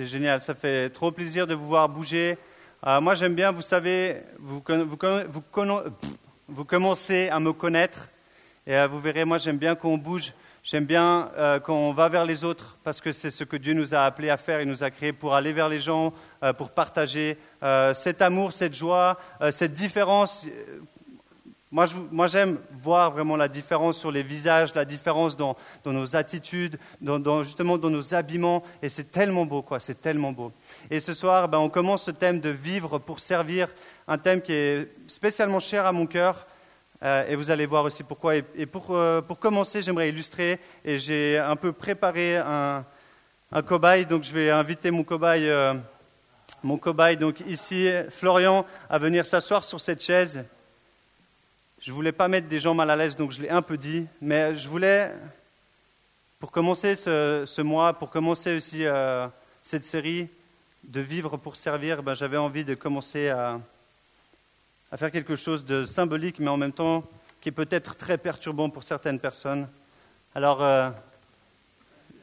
C'est génial, ça fait trop plaisir de vous voir bouger. Euh, moi, j'aime bien, vous savez, vous, commencez à me connaître et euh, vous verrez, moi, j'aime bien qu'on bouge. J'aime bien euh, quand on va vers les autres parce que c'est ce que Dieu nous a appelé à faire. Il nous a créés pour aller vers les gens, pour partager cet amour, cette joie, cette différence. Moi, j'aime voir vraiment la différence sur les visages, la différence dans, nos attitudes, dans, justement dans nos habillements. Et c'est tellement beau, quoi. C'est tellement beau. Et ce soir, ben, on commence ce thème de vivre pour servir, un thème qui est spécialement cher à mon cœur. Euh, et vous allez voir aussi pourquoi. Et, euh, pour, commencer, j'aimerais illustrer, et j'ai un peu préparé un, cobaye, donc je vais inviter mon cobaye, euh, mon cobaye, donc ici, Florian, à venir s'asseoir sur cette chaise. Je ne voulais pas mettre des gens mal à l'aise, donc je l'ai un peu dit, mais je voulais, pour commencer ce, mois, pour commencer aussi cette série de vivre pour servir, ben, j'avais envie de commencer à à faire quelque chose de symbolique, mais en même temps qui est peut-être très perturbant pour certaines personnes. Alors, euh,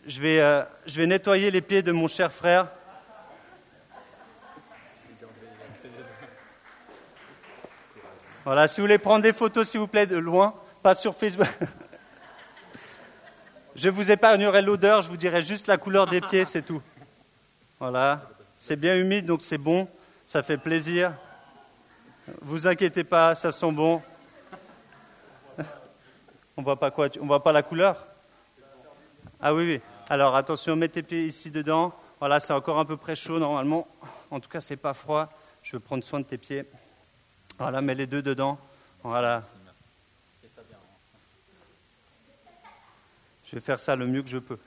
je, vais, euh, je vais nettoyer les pieds de mon cher frère. Voilà, si vous voulez prendre des photos, s'il vous plaît, de loin, pas sur Facebook. je vous épargnerai l'odeur, je vous dirai juste la couleur des pieds, c'est tout. Voilà, c'est bien humide, donc c'est bon, ça fait plaisir. Vous inquiétez pas, ça sent bon. On voit pas quoi On voit pas la couleur? Ah oui, oui. Alors attention, mets tes pieds ici dedans. Voilà, c'est encore un peu près chaud normalement. En tout cas, c'est pas froid. Je vais prendre soin de tes pieds. Voilà, mets les deux dedans. Voilà. Je vais faire ça le mieux que je peux.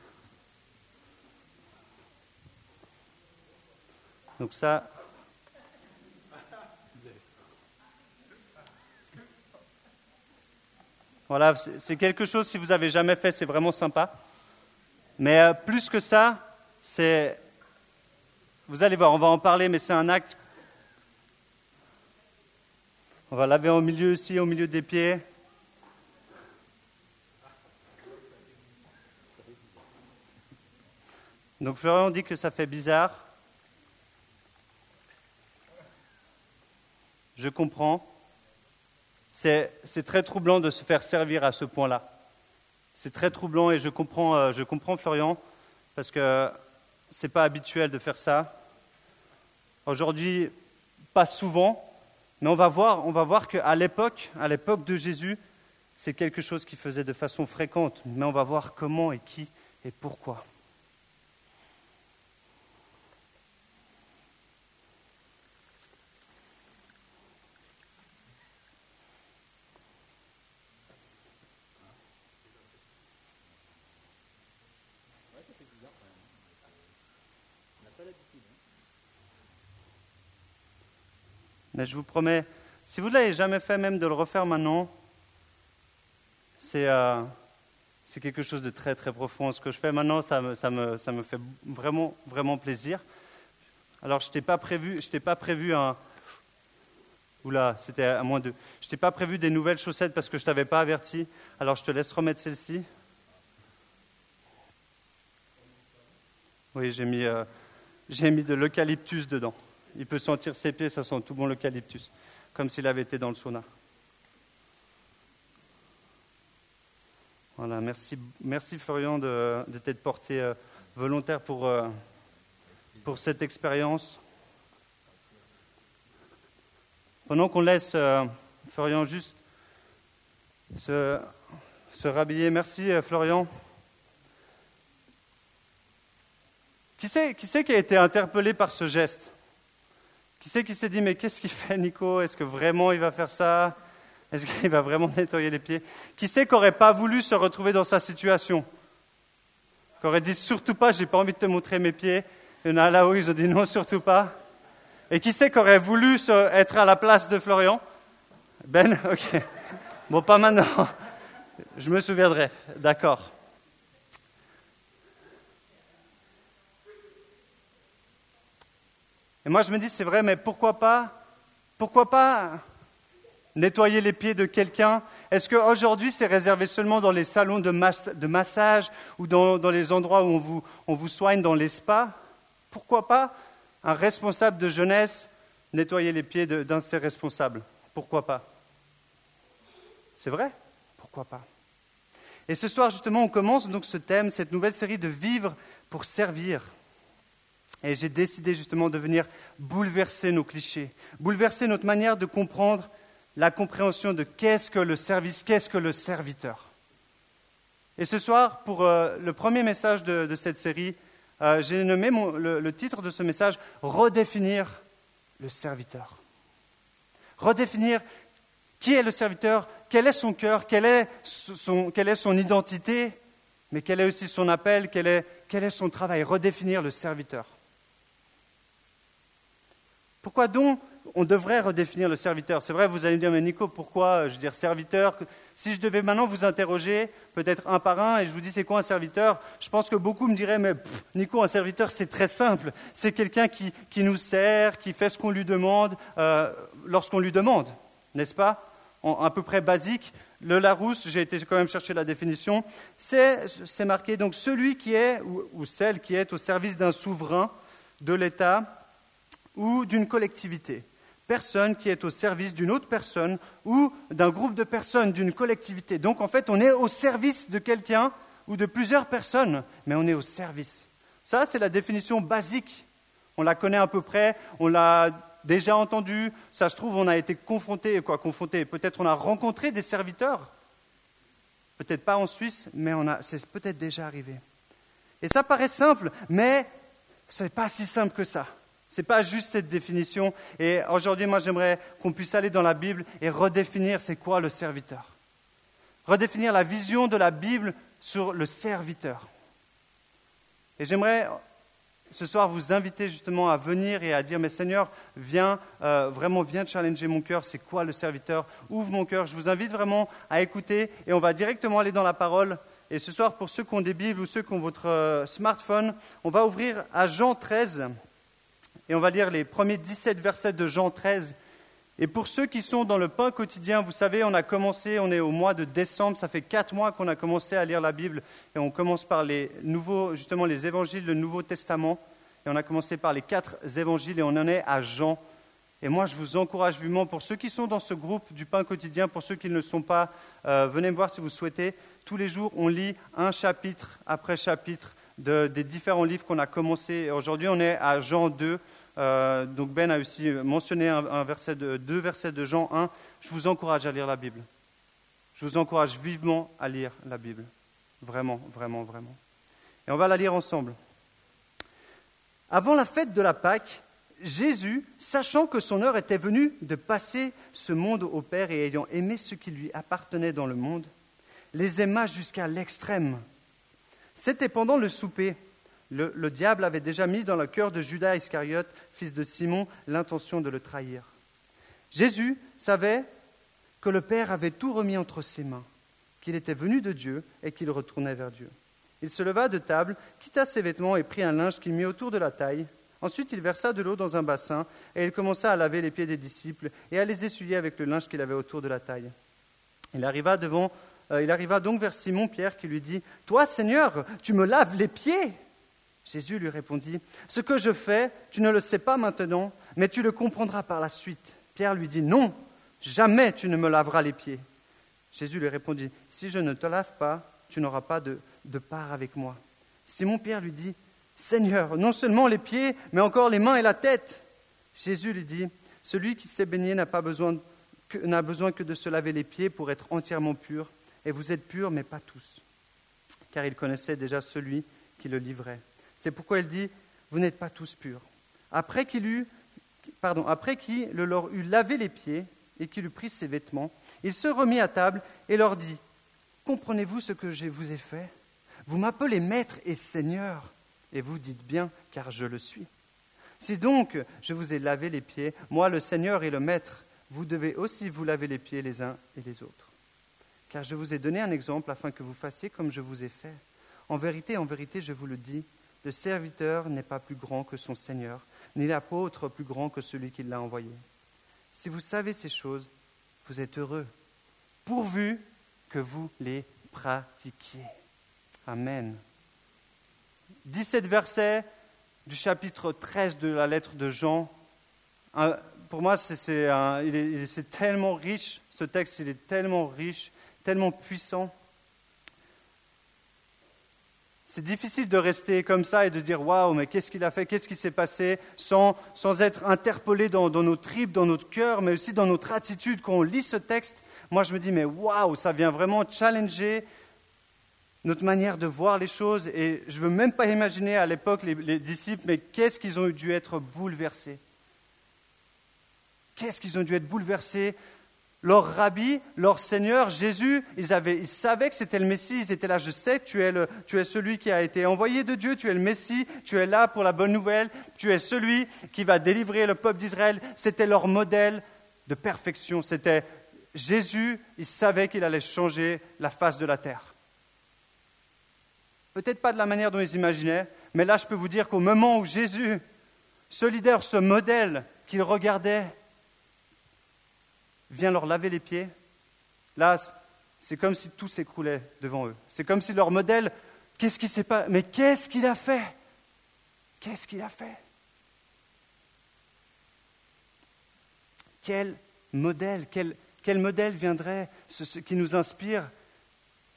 Donc ça, Voilà, c'est quelque chose, si vous n'avez jamais fait, c'est vraiment sympa. Mais euh, plus que ça, c'est. Vous allez voir, on va en parler, mais c'est un acte. On va laver au milieu aussi, au milieu des pieds. Donc Florian dit que ça fait bizarre. Je comprends c'est très troublant de se faire servir à ce point-là. C'est très troublant et je comprends, euh, je comprends Florian, parce que ce n'est pas habituel de faire ça. Aujourd'hui, pas souvent, mais on va voir, qu'à l'époque, à l'époque de Jésus, c'est quelque chose qui faisait de façon fréquente, mais on va voir comment et qui et pourquoi. Mais je vous promets, si vous ne l'avez jamais fait, même de le refaire maintenant, euh, c'est quelque chose de très très profond. Ce que je fais maintenant, ça me, ça me, ça me fait vraiment, vraiment plaisir. Alors, je t'ai pas prévu, je t'ai pas prévu un. Oula, c'était à moins de. Je t'ai pas prévu des nouvelles chaussettes parce que je t'avais pas averti. Alors, je te laisse remettre celle-ci. Oui, j'ai mis, euh, j'ai mis de l'eucalyptus dedans. Il peut sentir ses pieds, ça sent tout bon l'eucalyptus, comme s'il avait été dans le sauna. Voilà, merci, Florian de, t'être porté euh, volontaire pour, euh, pour cette expérience. Pendant qu'on laisse euh, Florian juste se, se rhabiller, merci Florian. Qui c'est, qui qui a été interpellé par ce geste? Qui c'est qui s'est dit, mais qu'est-ce qu'il fait Nico? Est-ce que vraiment il va faire ça? Est-ce qu'il va vraiment nettoyer les pieds? Qui c'est qui n'aurait pas voulu se retrouver dans sa situation? Qui aurait dit, surtout pas, j'ai pas envie de te montrer mes pieds. Il y en a là-haut, ils ont dit non, surtout pas. Et qui c'est qui aurait voulu être à la place de Florian? Ben, ok. Bon, pas maintenant. Je me souviendrai. D'accord. Moi, je me dis, c'est vrai, mais pourquoi pas, pourquoi pas nettoyer les pieds de quelqu'un? Est-ce qu'aujourd'hui, c'est réservé seulement dans les salons de, massage ou dans, les endroits où on vous, on vous soigne dans les spas? Pourquoi pas un responsable de jeunesse nettoyer les pieds d'un de ses responsables? Pourquoi pas? C'est vrai? Pourquoi pas? Et ce soir, justement, on commence donc ce thème, cette nouvelle série de vivre pour servir. Et j'ai décidé justement de venir bouleverser nos clichés, bouleverser notre manière de comprendre la compréhension de qu'est-ce que le service, qu'est-ce que le serviteur. Et ce soir, pour euh, le premier message de, cette série, euh, j'ai nommé le, titre de ce message Redéfinir le serviteur. Redéfinir qui est le serviteur, quel est son cœur, quelle est son, identité, mais quel est aussi son appel, quel est son travail. Redéfinir le serviteur. Pourquoi donc on devrait redéfinir le serviteur? C'est vrai, vous allez me dire, mais Nico, pourquoi euh, Je veux dire, serviteur? Si je devais maintenant vous interroger, peut-être un par un, et je vous dis, c'est quoi un serviteur? Je pense que beaucoup me diraient, mais Nico, un serviteur, c'est très simple. C'est quelqu'un qui, nous sert, qui fait ce qu'on lui demande euh, lorsqu'on lui demande, n'est-ce pas? À peu près basique. Le Larousse, j'ai été quand même chercher la définition, c'est marqué donc celui qui est, ou celle qui est au service d'un souverain, de l'État, ou d'une collectivité. Personne qui est au service d'une autre personne ou d'un groupe de personnes, d'une collectivité. Donc en fait, on est au service de quelqu'un ou de plusieurs personnes, mais on est au service. Ça, c'est la définition basique. On la connaît à peu près, on l'a déjà entendu, ça se trouve, on a été confronté, quoi, confronté, peut-être on a rencontré des serviteurs, peut-être pas en Suisse, mais c'est peut-être déjà arrivé. Et ça paraît simple, mais ce n'est pas si simple que ça. Ce n'est pas juste cette définition. Et aujourd'hui, moi, j'aimerais qu'on puisse aller dans la Bible et redéfinir c'est quoi le serviteur. Redéfinir la vision de la Bible sur le serviteur. Et j'aimerais ce soir vous inviter justement à venir et à dire, mais Seigneur, viens, euh, vraiment, viens challenger mon cœur, c'est quoi le serviteur? Ouvre mon cœur. Je vous invite vraiment à écouter et on va directement aller dans la parole. Et ce soir, pour ceux qui ont des Bibles ou ceux qui ont votre euh, smartphone, on va ouvrir à Jean 13. Et on va lire les premiers 17 versets de Jean 13. Et pour ceux qui sont dans le pain quotidien, vous savez, on a commencé, on est au mois de décembre, ça fait quatre mois qu'on a commencé à lire la Bible, et on commence par les nouveaux, justement les évangiles, le Nouveau Testament, et on a commencé par les quatre évangiles, et on en est à Jean. Et moi, je vous encourage vivement, pour ceux qui sont dans ce groupe du pain quotidien, pour ceux qui ne le sont pas, euh, venez me voir si vous souhaitez. Tous les jours, on lit un chapitre après chapitre des différents livres qu'on a commencé. Aujourd'hui, on est à Jean 2. Euh, donc Ben a aussi mentionné un, verset de, deux versets de Jean 1. Je vous encourage à lire la Bible. Je vous encourage vivement à lire la Bible. Vraiment, vraiment, vraiment. Et on va la lire ensemble. Avant la fête de la Pâque, Jésus, sachant que son heure était venue de passer ce monde au Père et ayant aimé ce qui lui appartenait dans le monde, les aima jusqu'à l'extrême. C'était pendant le souper le, diable avait déjà mis dans le cœur de Judas Iscariote, fils de Simon, l'intention de le trahir. Jésus savait que le Père avait tout remis entre ses mains, qu'il était venu de Dieu et qu'il retournait vers Dieu. Il se leva de table, quitta ses vêtements et prit un linge qu'il mit autour de la taille. Ensuite, il versa de l'eau dans un bassin et il commença à laver les pieds des disciples et à les essuyer avec le linge qu'il avait autour de la taille. Il arriva, euh, donc vers Simon-Pierre qui lui dit Toi, Seigneur, tu me laves les pieds Jésus lui répondit, Ce que je fais, tu ne le sais pas maintenant, mais tu le comprendras par la suite. Pierre lui dit, Non, jamais tu ne me laveras les pieds. Jésus lui répondit, Si je ne te lave pas, tu n'auras pas de, part avec moi. Simon-Pierre lui dit, Seigneur, non seulement les pieds, mais encore les mains et la tête. Jésus lui dit, Celui qui s'est baigné n'a pas besoin n'a besoin que de se laver les pieds pour être entièrement pur, et vous êtes purs, mais pas tous. Car il connaissait déjà celui qui le livrait. C'est pourquoi il dit, vous n'êtes pas tous purs. Après qu'il eut, lavé les pieds et qu'il eut pris ses vêtements, il se remit à table et leur dit, comprenez-vous ce que je vous ai fait? Vous m'appelez maître et seigneur, et vous dites bien, car je le suis. Si donc je vous ai lavé les pieds, moi le Seigneur et le Maître, vous devez aussi vous laver les pieds les uns et les autres. Car je vous ai donné un exemple afin que vous fassiez comme je vous ai fait. En vérité, en vérité, je vous le dis, le serviteur n'est pas plus grand que son Seigneur, ni l'apôtre plus grand que celui qui l'a envoyé. Si vous savez ces choses, vous êtes heureux, pourvu que vous les pratiquiez. Amen. 17 versets du chapitre 13 de la lettre de Jean. Pour moi, c'est tellement riche, ce texte, il est tellement riche, tellement puissant. C'est difficile de rester comme ça et de dire waouh, mais qu'est-ce qu'il a fait, qu'est-ce qui s'est passé, sans, sans être interpellé dans, nos tripes, dans notre cœur, mais aussi dans notre attitude. Quand on lit ce texte, moi je me dis, mais waouh, ça vient vraiment challenger notre manière de voir les choses. Et je ne veux même pas imaginer à l'époque les disciples, mais qu'est-ce qu'ils ont dû être bouleversés? Qu'est-ce qu'ils ont dû être bouleversés leur rabbi, leur Seigneur, Jésus, ils, avaient, ils savaient que c'était le Messie, ils étaient là, je sais tu es, le, tu es celui qui a été envoyé de Dieu, tu es le Messie, tu es là pour la bonne nouvelle, tu es celui qui va délivrer le peuple d'Israël. C'était leur modèle de perfection, c'était Jésus, ils savaient qu'il allait changer la face de la terre. Peut-être pas de la manière dont ils imaginaient, mais là je peux vous dire qu'au moment où Jésus, ce leader, ce modèle qu'ils regardaient, vient leur laver les pieds, là, c'est comme si tout s'écroulait devant eux. C'est comme si leur modèle, qu'est-ce qui s'est pas, mais qu'est-ce qu'il a fait? Qu'est-ce qu'il a fait? Quel modèle, quel, quel modèle viendrait, ce, qui nous inspire,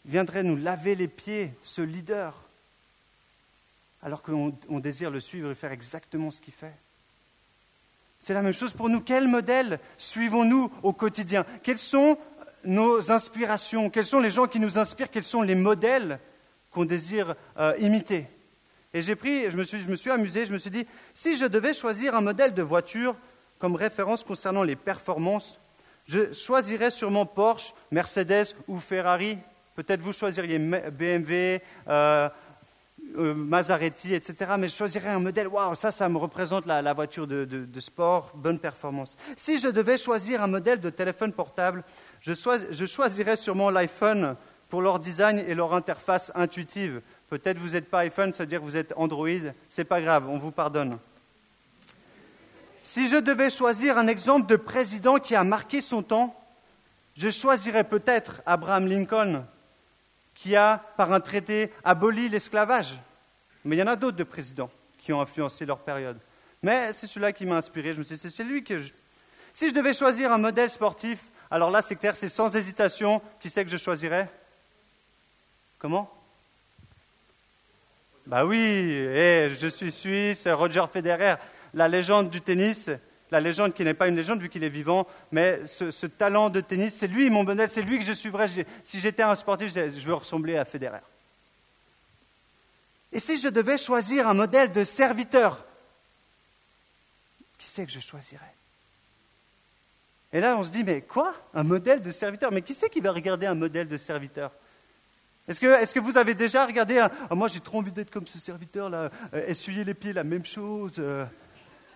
viendrait nous laver les pieds, ce leader, alors qu'on désire le suivre et faire exactement ce qu'il fait c'est la même chose pour nous. Quel modèle suivons-nous au quotidien? Quelles sont nos inspirations? Quels sont les gens qui nous inspirent? Quels sont les modèles qu'on désire euh, imiter? Et j'ai pris, je me, suis, je me suis amusé, je me suis dit, si je devais choisir un modèle de voiture comme référence concernant les performances, je choisirais sûrement Porsche, Mercedes ou Ferrari. Peut-être vous choisiriez BMW, euh, euh, Mazaretti, etc. Mais je choisirais un modèle, waouh, ça, ça me représente la, voiture de, sport, bonne performance. Si je devais choisir un modèle de téléphone portable, je, choisirais sûrement l'iPhone pour leur design et leur interface intuitive. Peut-être vous n'êtes pas iPhone, ça veut dire que vous êtes Android. C'est pas grave, on vous pardonne. Si je devais choisir un exemple de président qui a marqué son temps, je choisirais peut-être Abraham Lincoln qui a, par un traité, aboli l'esclavage. Mais il y en a d'autres de présidents qui ont influencé leur période. Mais c'est celui-là qui m'a inspiré. Je me suis dit, c'est lui que je... Si je devais choisir un modèle sportif, alors là, c'est clair, c'est sans hésitation. Qui c'est que je choisirais? Comment? Bah oui, eh, je suis suisse, Roger Federer, la légende du tennis la légende qui n'est pas une légende vu qu'il est vivant, mais ce, talent de tennis, c'est lui mon modèle, c'est lui que je suivrais. Si j'étais un sportif, je veux ressembler à Federer. Et si je devais choisir un modèle de serviteur, qui c'est que je choisirais? Et là, on se dit, mais quoi? Un modèle de serviteur? Mais qui c'est qui va regarder un modèle de serviteur? Est-ce que, vous avez déjà regardé ah, Moi, j'ai trop envie d'être comme ce serviteur-là, euh, essuyer les pieds, la même chose. Euh.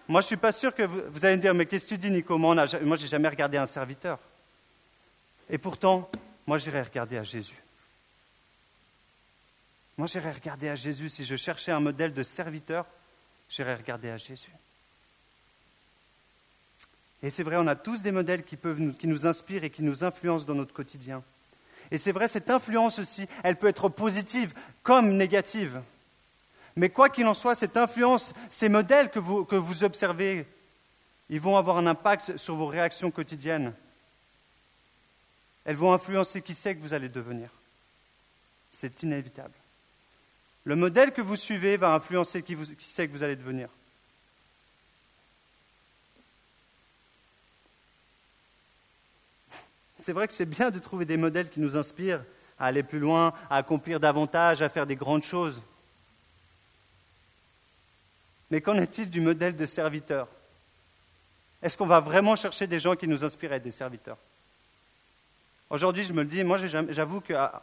Moi, je ne suis pas sûr que vous, allez me dire, mais qu'est-ce que tu dis, Nico? Moi, je n'ai jamais regardé un serviteur. Et pourtant, moi, j'irais regarder à Jésus. Moi, j'irais regarder à Jésus. Si je cherchais un modèle de serviteur, j'irais regarder à Jésus. Et c'est vrai, on a tous des modèles qui, peuvent qui nous inspirent et qui nous influencent dans notre quotidien. Et c'est vrai, cette influence aussi, elle peut être positive comme négative. Mais quoi qu'il en soit, cette influence, ces modèles que vous, observez, ils vont avoir un impact sur vos réactions quotidiennes. Elles vont influencer qui c'est que vous allez devenir. C'est inévitable. Le modèle que vous suivez va influencer qui, qui c'est que vous allez devenir. C'est vrai que c'est bien de trouver des modèles qui nous inspirent à aller plus loin, à accomplir davantage, à faire des grandes choses. Mais qu'en est-il du modèle de serviteur Est-ce qu'on va vraiment chercher des gens qui nous inspirent des serviteurs? Aujourd'hui, je me le dis, moi j'avoue que ah,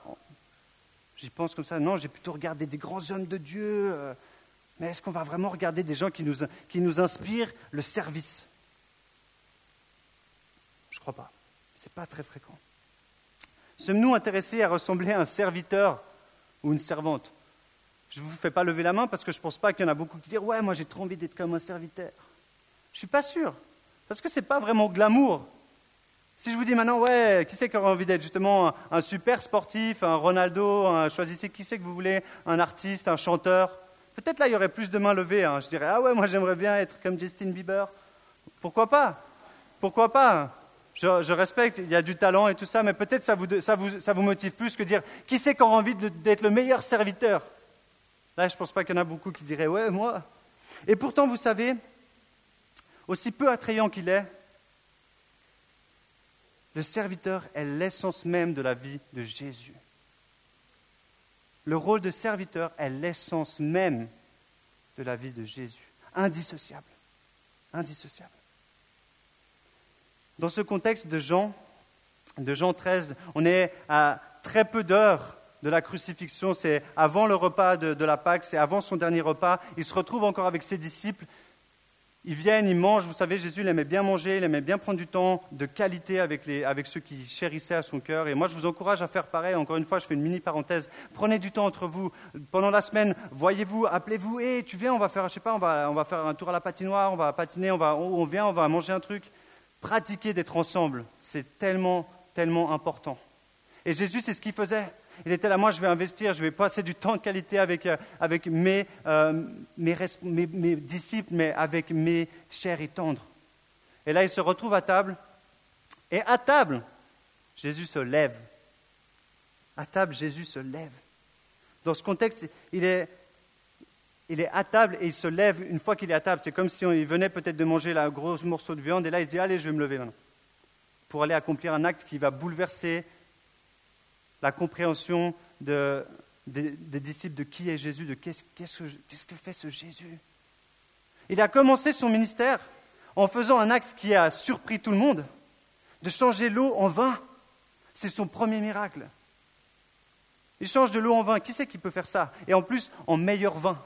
j'y pense comme ça, non, j'ai plutôt regardé des grands hommes de Dieu, euh, mais est-ce qu'on va vraiment regarder des gens qui nous, qui nous inspirent le service? Je ne crois pas. Ce n'est pas très fréquent. Sommes-nous intéressés à ressembler à un serviteur ou une servante? Je ne vous fais pas lever la main parce que je ne pense pas qu'il y en a beaucoup qui disent Ouais, moi j'ai trop envie d'être comme un serviteur. Je ne suis pas sûr. Parce que ce n'est pas vraiment glamour. Si je vous dis maintenant, ouais, qui c'est qui aurait envie d'être justement un, super sportif, un Ronaldo, choisissez qui c'est que vous voulez, un artiste, un chanteur, Peut-être là, il y aurait plus de mains levées. Hein. Je dirais, ah ouais, moi j'aimerais bien être comme Justin Bieber. Pourquoi pas? Pourquoi pas? Je, respecte, il y a du talent et tout ça, mais peut-être ça vous, ça, vous, ça vous motive plus que dire, qui c'est qui aura envie d'être le meilleur serviteur? Là, je ne pense pas qu'il y en a beaucoup qui diraient, ouais, moi. Et pourtant, vous savez, aussi peu attrayant qu'il est, le serviteur est l'essence même de la vie de Jésus. Le rôle de serviteur est l'essence même de la vie de Jésus. Indissociable. Indissociable. Dans ce contexte de Jean, de Jean 13, on est à très peu d'heures de la crucifixion, c'est avant le repas de, la Pâque, c'est avant son dernier repas. Il se retrouve encore avec ses disciples ils viennent, ils mangent. Vous savez, Jésus, il aimait bien manger, il aimait bien prendre du temps de qualité avec, les, avec ceux qui chérissaient à son cœur. Et moi, je vous encourage à faire pareil. Encore une fois, je fais une mini parenthèse. Prenez du temps entre vous. Pendant la semaine, voyez-vous, appelez-vous. Hé, tu viens, on va faire, je sais pas, on va, on va faire un tour à la patinoire, on va patiner, on, va, on vient, on va manger un truc. Pratiquez d'être ensemble. C'est tellement, tellement important. Et Jésus, c'est ce qu'il faisait. Il était là, moi je vais investir, je vais passer du temps de qualité avec, euh, avec mes, euh, mes, mes, disciples, mais avec mes chers et tendres. Et là, il se retrouve à table. Et à table, Jésus se lève. À table, Jésus se lève. Dans ce contexte, il est, il est à table et il se lève une fois qu'il est à table. C'est comme si il venait peut-être de manger la grosse morceau de viande et là il dit Allez, je vais me lever maintenant. Pour aller accomplir un acte qui va bouleverser la compréhension des, disciples de qui est Jésus, de qu'est-ce, que fait ce Jésus. Il a commencé son ministère en faisant un acte qui a surpris tout le monde, de changer l'eau en vin. C'est son premier miracle. Il change de l'eau en vin. Qui c'est qui peut faire ça? Et en plus, en meilleur vin.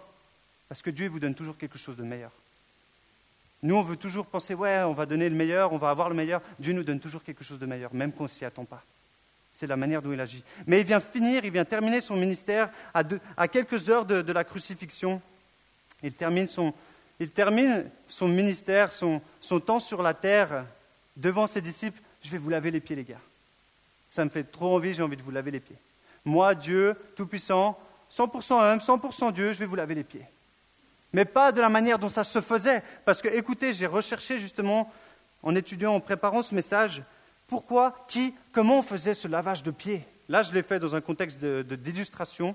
Parce que Dieu vous donne toujours quelque chose de meilleur. Nous, on veut toujours penser, ouais, on va donner le meilleur, on va avoir le meilleur. Dieu nous donne toujours quelque chose de meilleur, même qu'on ne s'y attend pas. C'est la manière dont il agit. Mais il vient finir, il vient terminer son ministère à, quelques heures de, la crucifixion. Il termine son, il termine son ministère, son, son, temps sur la terre, devant ses disciples. Je vais vous laver les pieds, les gars. Ça me fait trop envie, j'ai envie de vous laver les pieds. Moi, Dieu, Tout-Puissant, 100% homme, 100% Dieu, je vais vous laver les pieds. Mais pas de la manière dont ça se faisait. Parce que, écoutez, j'ai recherché justement, en étudiant, en préparant ce message, pourquoi, qui, comment on faisait ce lavage de pieds? Là, je l'ai fait dans un contexte d'illustration.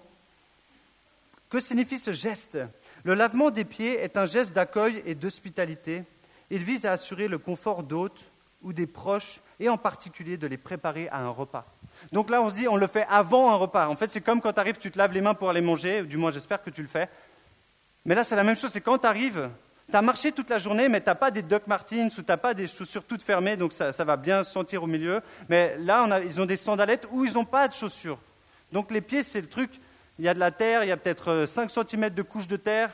que signifie ce geste? Le lavement des pieds est un geste d'accueil et d'hospitalité. Il vise à assurer le confort d'hôtes ou des proches, et en particulier de les préparer à un repas. Donc là, on se dit, on le fait avant un repas. En fait, c'est comme quand tu arrives, tu te laves les mains pour aller manger, du moins j'espère que tu le fais. Mais là, c'est la même chose, c'est quand tu arrives, tu as marché toute la journée, mais tu n'as pas des Doc Martens ou tu n'as pas des chaussures toutes fermées, donc ça, va bien sentir au milieu. Mais là, ils ont des sandalettes où ils n'ont pas de chaussures. Donc les pieds, c'est le truc, il y a de la terre, il y a peut-être 5 euh, cm de couche de terre.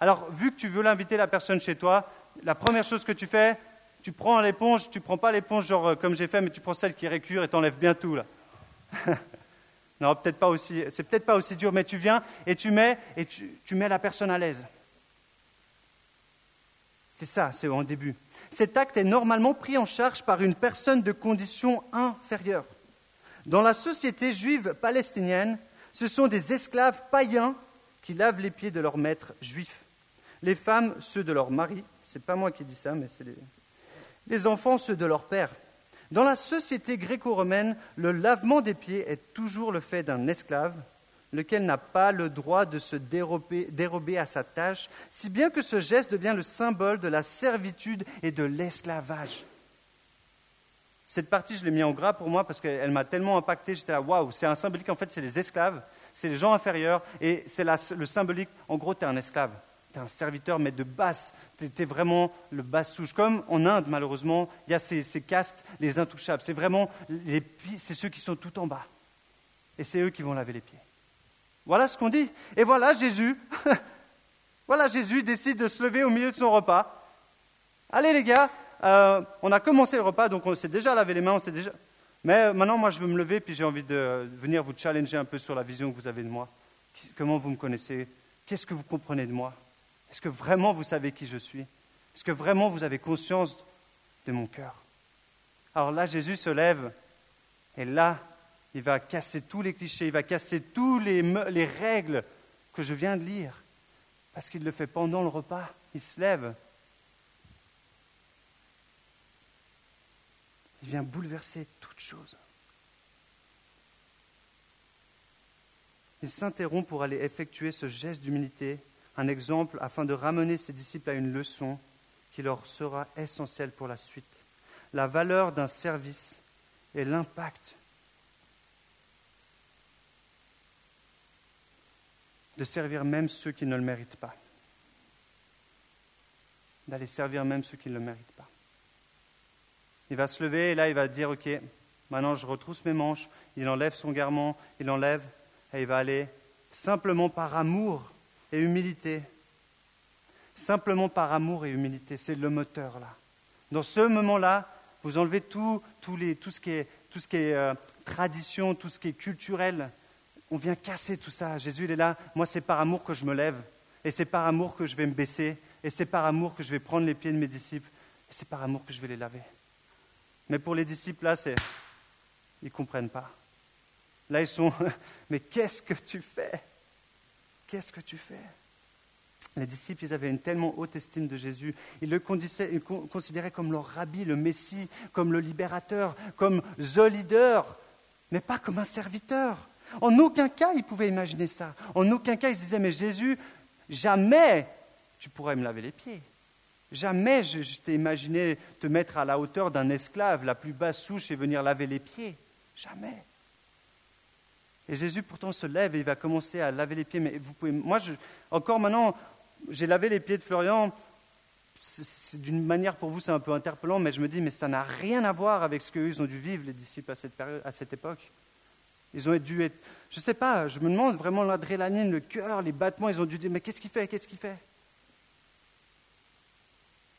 Alors, vu que tu veux l'inviter la personne chez toi, la première chose que tu fais, tu prends l'éponge, tu prends pas l'éponge genre euh, comme j'ai fait, mais tu prends celle qui récure et t'enlèves bien tout là. non, peut-être pas aussi, c'est peut-être pas aussi dur, mais tu viens et tu mets et tu mets la personne à l'aise. C'est ça, c'est en début. Cet acte est normalement pris en charge par une personne de condition inférieure. Dans la société juive palestinienne, ce sont des esclaves païens qui lavent les pieds de leurs maîtres juifs. Les femmes, ceux de leur mari, c'est pas moi qui dis ça, mais c'est les... les enfants, ceux de leur père. Dans la société gréco-romaine, le lavement des pieds est toujours le fait d'un esclave lequel n'a pas le droit de se dérober, à sa tâche, si bien que ce geste devient le symbole de la servitude et de l'esclavage. Cette partie, je l'ai mis en gras pour moi parce qu'elle m'a tellement impacté. J'étais là, waouh, c'est un symbolique. En fait, c'est les esclaves, c'est les gens inférieurs, et c'est le symbolique. En gros, tu es un esclave, tu es un serviteur, mais de basse. Tu es vraiment le basse souche. Comme en Inde, malheureusement, il y a ces, ces castes, les intouchables. C'est vraiment c'est ceux qui sont tout en bas. Et c'est eux qui vont laver les pieds. Voilà ce qu'on dit. Et voilà Jésus. voilà Jésus décide de se lever au milieu de son repas. Allez les gars, euh, on a commencé le repas, donc on s'est déjà lavé les mains, déjà. Mais maintenant, moi, je veux me lever, puis j'ai envie de venir vous challenger un peu sur la vision que vous avez de moi. Comment vous me connaissez? Qu'est-ce que vous comprenez de moi? Est-ce que vraiment vous savez qui je suis? Est-ce que vraiment vous avez conscience de mon cœur? Alors là, Jésus se lève, et là, il va casser tous les clichés, il va casser toutes les, règles que je viens de lire. Parce qu'il le fait pendant le repas. Il se lève. Il vient bouleverser toute chose. Il s'interrompt pour aller effectuer ce geste d'humilité, un exemple afin de ramener ses disciples à une leçon qui leur sera essentielle pour la suite. La valeur d'un service et l'impact de servir même ceux qui ne le méritent pas. D'aller servir même ceux qui ne le méritent pas. Il va se lever et là il va dire, OK, maintenant je retrousse mes manches, il enlève son garment, il enlève et il va aller simplement par amour et humilité. Simplement par amour et humilité, c'est le moteur là. Dans ce moment-là, vous enlevez tout, les, tout ce qui est, tout ce qui est euh, tradition, tout ce qui est culturel, on vient casser tout ça. Jésus, il est là. Moi, c'est par amour que je me lève. Et c'est par amour que je vais me baisser. Et c'est par amour que je vais prendre les pieds de mes disciples. Et c'est par amour que je vais les laver. Mais pour les disciples, là, c'est. Ils ne comprennent pas. Là, ils sont. Mais qu'est-ce que tu fais? Qu'est-ce que tu fais? Les disciples, ils avaient une tellement haute estime de Jésus. Ils le considéraient comme leur rabbi, le Messie, comme le libérateur, comme the leader, mais pas comme un serviteur. En aucun cas, ils pouvaient imaginer ça. En aucun cas, ils se disaient, mais Jésus, jamais tu pourrais me laver les pieds. Jamais je, t'ai imaginé te mettre à la hauteur d'un esclave, la plus basse souche, et venir laver les pieds. Jamais. Et Jésus pourtant se lève et il va commencer à laver les pieds. Mais vous pouvez, moi, encore maintenant, j'ai lavé les pieds de Florian. d'une manière pour vous, c'est un peu interpellant, mais je me dis, mais ça n'a rien à voir avec ce qu'eux ont dû vivre, les disciples, à cette, période, à cette époque. Ils ont dû être, je ne sais pas, je me demande vraiment l'adrénaline, le cœur, les battements, ils ont dû dire, mais qu'est-ce qu'il fait, qu'est-ce qu'il fait?